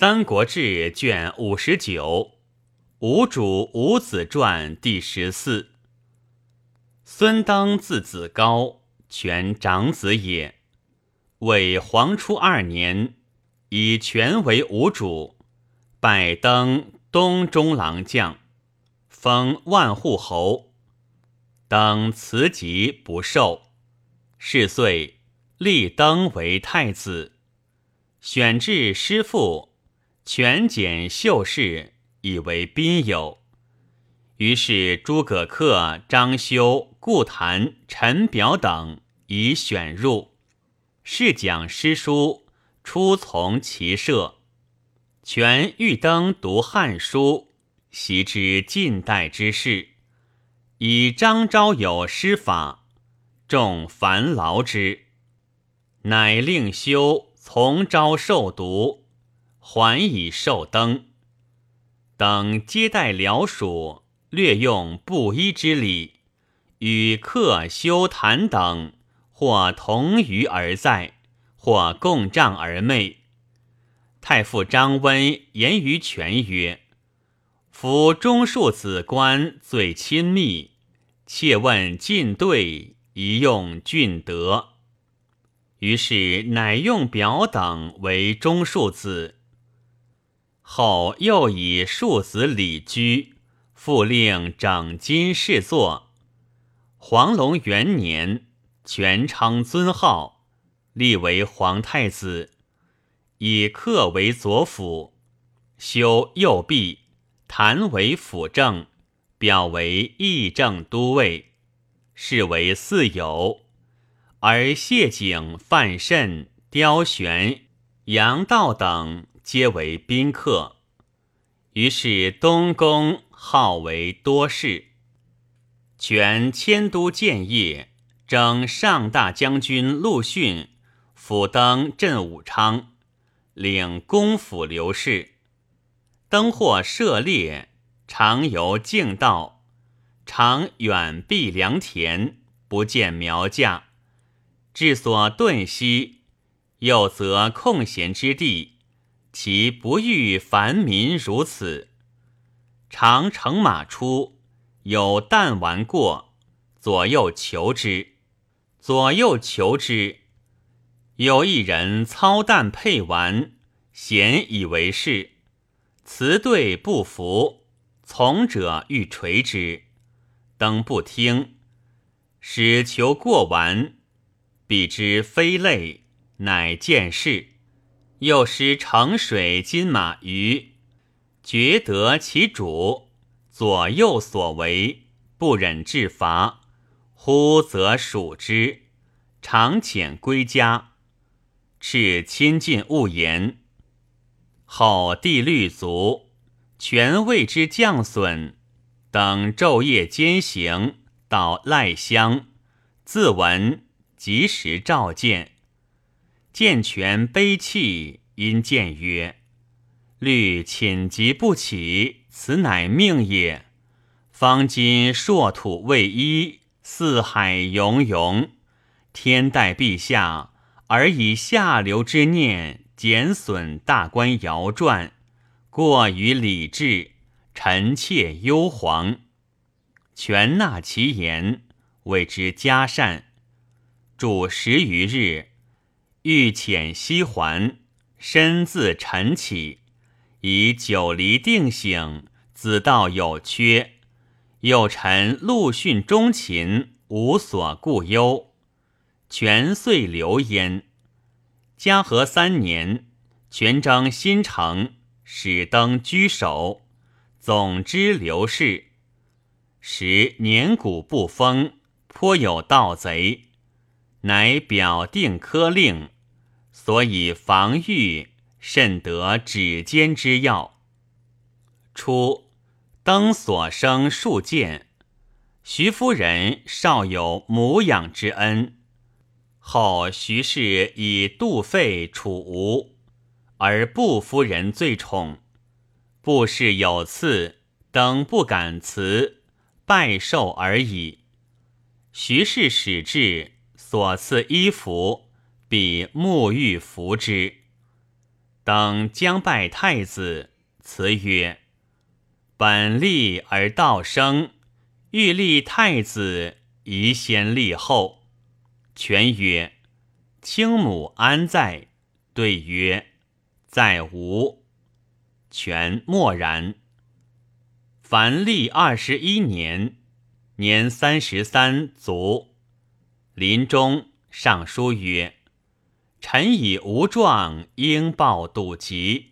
三国志》卷五十九，吴主吴子传第十四。孙登字子高，权长子也。为黄初二年，以权为吴主，拜登东中郎将，封万户侯。登辞疾不受，是岁立登为太子，选至师父。权简秀士以为宾友，于是诸葛恪、张修、顾谭、陈表等已选入，试讲诗书，出从其社。权欲登读《汉书》，习之近代之事，以张昭有诗法，众烦劳之，乃令修从昭受读。还以寿灯，等接待僚属，略用布衣之礼，与客修谈等，或同娱而在，或共帐而寐。太傅张温言于权曰：“夫中庶子官最亲密，切问进对，宜用俊德。”于是乃用表等为中庶子。后又以庶子李居，复令整金侍坐。黄龙元年，全称尊号，立为皇太子，以客为左辅，修右弼，谭为辅政，表为议政都尉，是为四友。而谢景、范慎、刁玄、杨道等。皆为宾客，于是东宫号为多事。权迁都建业，征上大将军陆逊，辅登镇武昌，领公府刘氏。登或涉猎，常游径道，常远避良田，不见苗稼，至所遁息，又择空闲之地。其不欲凡民如此，常乘马出，有弹丸过，左右求之，左右求之。有一人操弹配丸，贤以为是，辞对不服，从者欲垂之，登不听，使求过丸，彼之非类，乃见事。又失乘水金马鱼，觉得其主左右所为，不忍治罚，忽则数之，常遣归家。敕亲近勿言。后帝律卒，权谓之将损，等昼夜兼行，到赖乡，自闻及时召见。见权悲泣，因见曰：“虑寝疾不起，此乃命也。方今硕土未依，四海溶溶，天待陛下，而以下流之念减损大官尧传，过于礼制，臣妾忧惶。权纳其言，谓之嘉善。主十余日。”欲遣西还，身自晨起，以九黎定省，子道有缺。又臣陆逊忠勤，无所顾忧，全遂留焉。嘉禾三年，全征新城，始登居首，总之刘氏。时年谷不丰，颇有盗贼，乃表定科令。所以防御甚得指尖之要。初，登所生数见，徐夫人少有母养之恩。后徐氏以杜废楚吴，而布夫人最宠。布氏有赐，登不敢辞，拜受而已。徐氏始至，所赐衣服。比沐浴服之，等将拜太子，辞曰：“本立而道生，欲立太子，宜先立后。”权曰：“卿母安在？”对曰：“在吾。”权默然。凡历二十一年，年三十三卒。临终上书曰：“臣以无状，应报笃疾，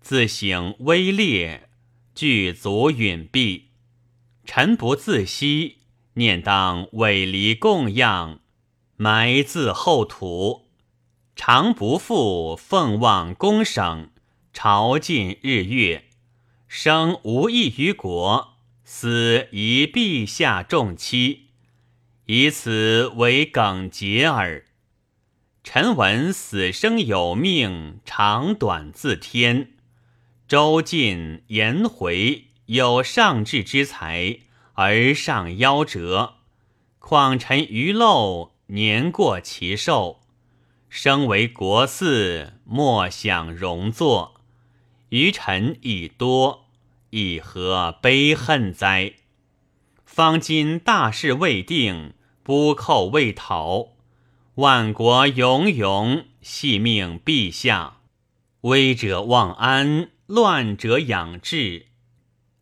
自省微劣，具足允毕。臣不自惜，念当委离供养，埋自后土。常不负奉望公省，朝觐日月。”生无益于国，死宜陛下重妻，以此为耿节耳。臣闻死生有命，长短自天。周晋、颜回有上智之才，而上夭折。况臣愚陋，年过其寿，生为国嗣，莫想荣坐。余臣已多，以何悲恨哉？方今大事未定，不寇未讨，万国永永，系命陛下。危者忘安，乱者养志。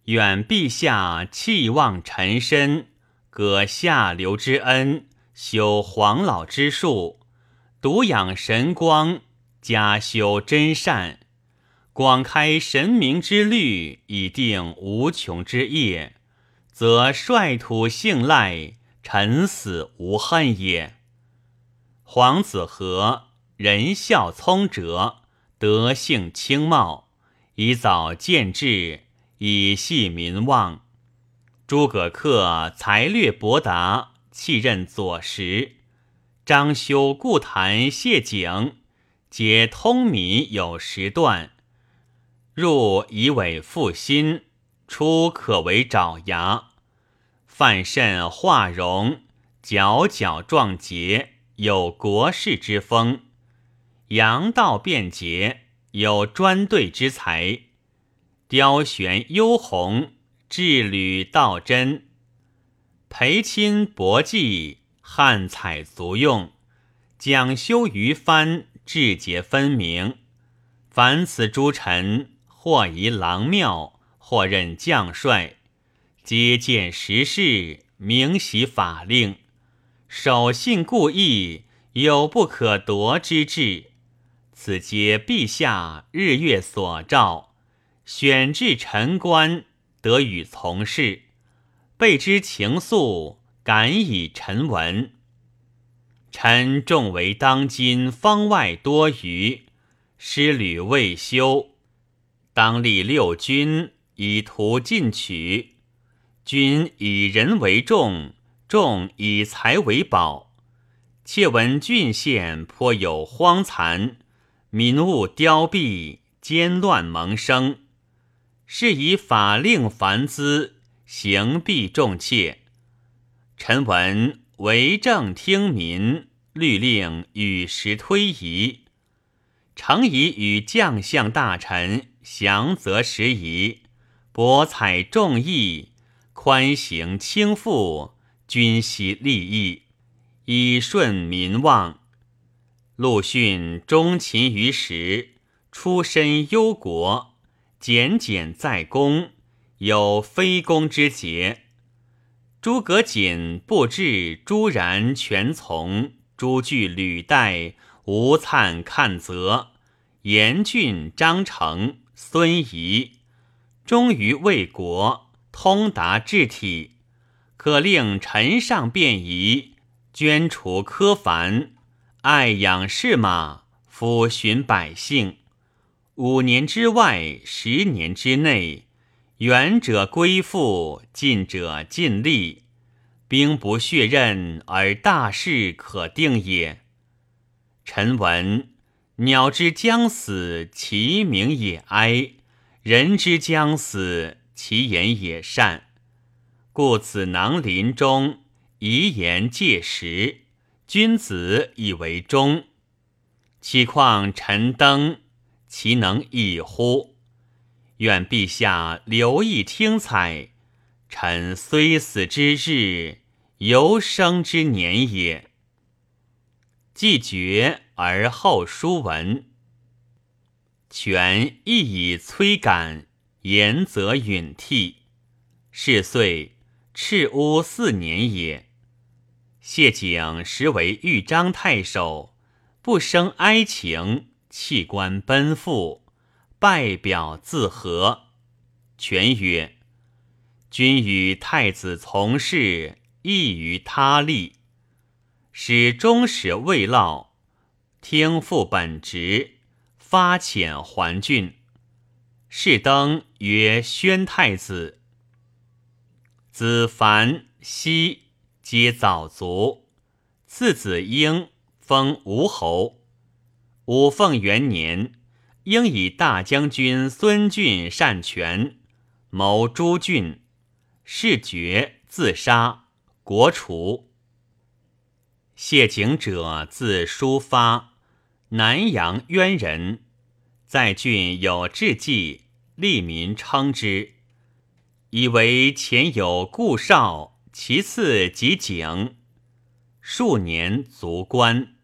愿陛下弃忘臣身，革下流之恩，修黄老之术，独养神光，加修真善。广开神明之律，以定无穷之业，则率土幸赖，臣死无恨也。黄子和仁孝聪哲，德性清茂，以早见志，以系民望。诸葛恪才略博达，弃任左拾。张修、顾谈、谢景，皆通米有时段。入以为复心，出可为爪牙。范慎化容，皎皎壮节，有国士之风；杨道便捷，有专对之才。雕玄幽鸿，志履道真，培亲博济，汉采足用，讲修于藩，志节分明。凡此诸臣。或移郎庙，或任将帅，接见时事，明习法令，守信故意，有不可夺之志。此皆陛下日月所照，选至臣官，得与从事。备之情愫，感以臣闻。臣重为当今方外多余，师旅未休。当立六军，以图进取。君以人为重，重以财为宝。窃闻郡县颇有荒残，民物凋敝，奸乱萌生。是以法令繁资，刑弊重窃。臣闻为政听民，律令与时推移，常以与将相大臣。详则时宜，博采众议，宽刑轻赋，均悉利益，以顺民望。陆逊忠勤于时，出身忧国，简简在公，有非公之节。诸葛瑾、不至、朱然全从，诸据履带，吴粲看责，严峻张成。孙仪忠于为国，通达治体，可令臣上便宜，捐除苛繁，爱养士马，抚循百姓。五年之外，十年之内，远者归附，近者尽力，兵不血刃而大事可定也。臣闻。鸟之将死，其鸣也哀；人之将死，其言也善。故此囊林中，遗言戒时，君子以为忠。岂况臣登其能易乎？愿陛下留意听采。臣虽死之日，犹生之年也。既绝而后书文，权亦以催感，言则允替。是岁，赤乌四年也。谢景实为豫章太守，不生哀情，弃官奔赴，拜表自和。权曰。君与太子从事，异于他立，使终始未落，听复本职，发遣还郡。是登曰宣太子。子凡、熙皆早卒。次子婴封吴侯。武凤元年，应以大将军孙俊擅权，谋诸郡。事绝自杀，国除。谢景者字叔发，南阳渊人，在郡有志绩，利民称之，以为前有顾少，其次即景。数年卒官。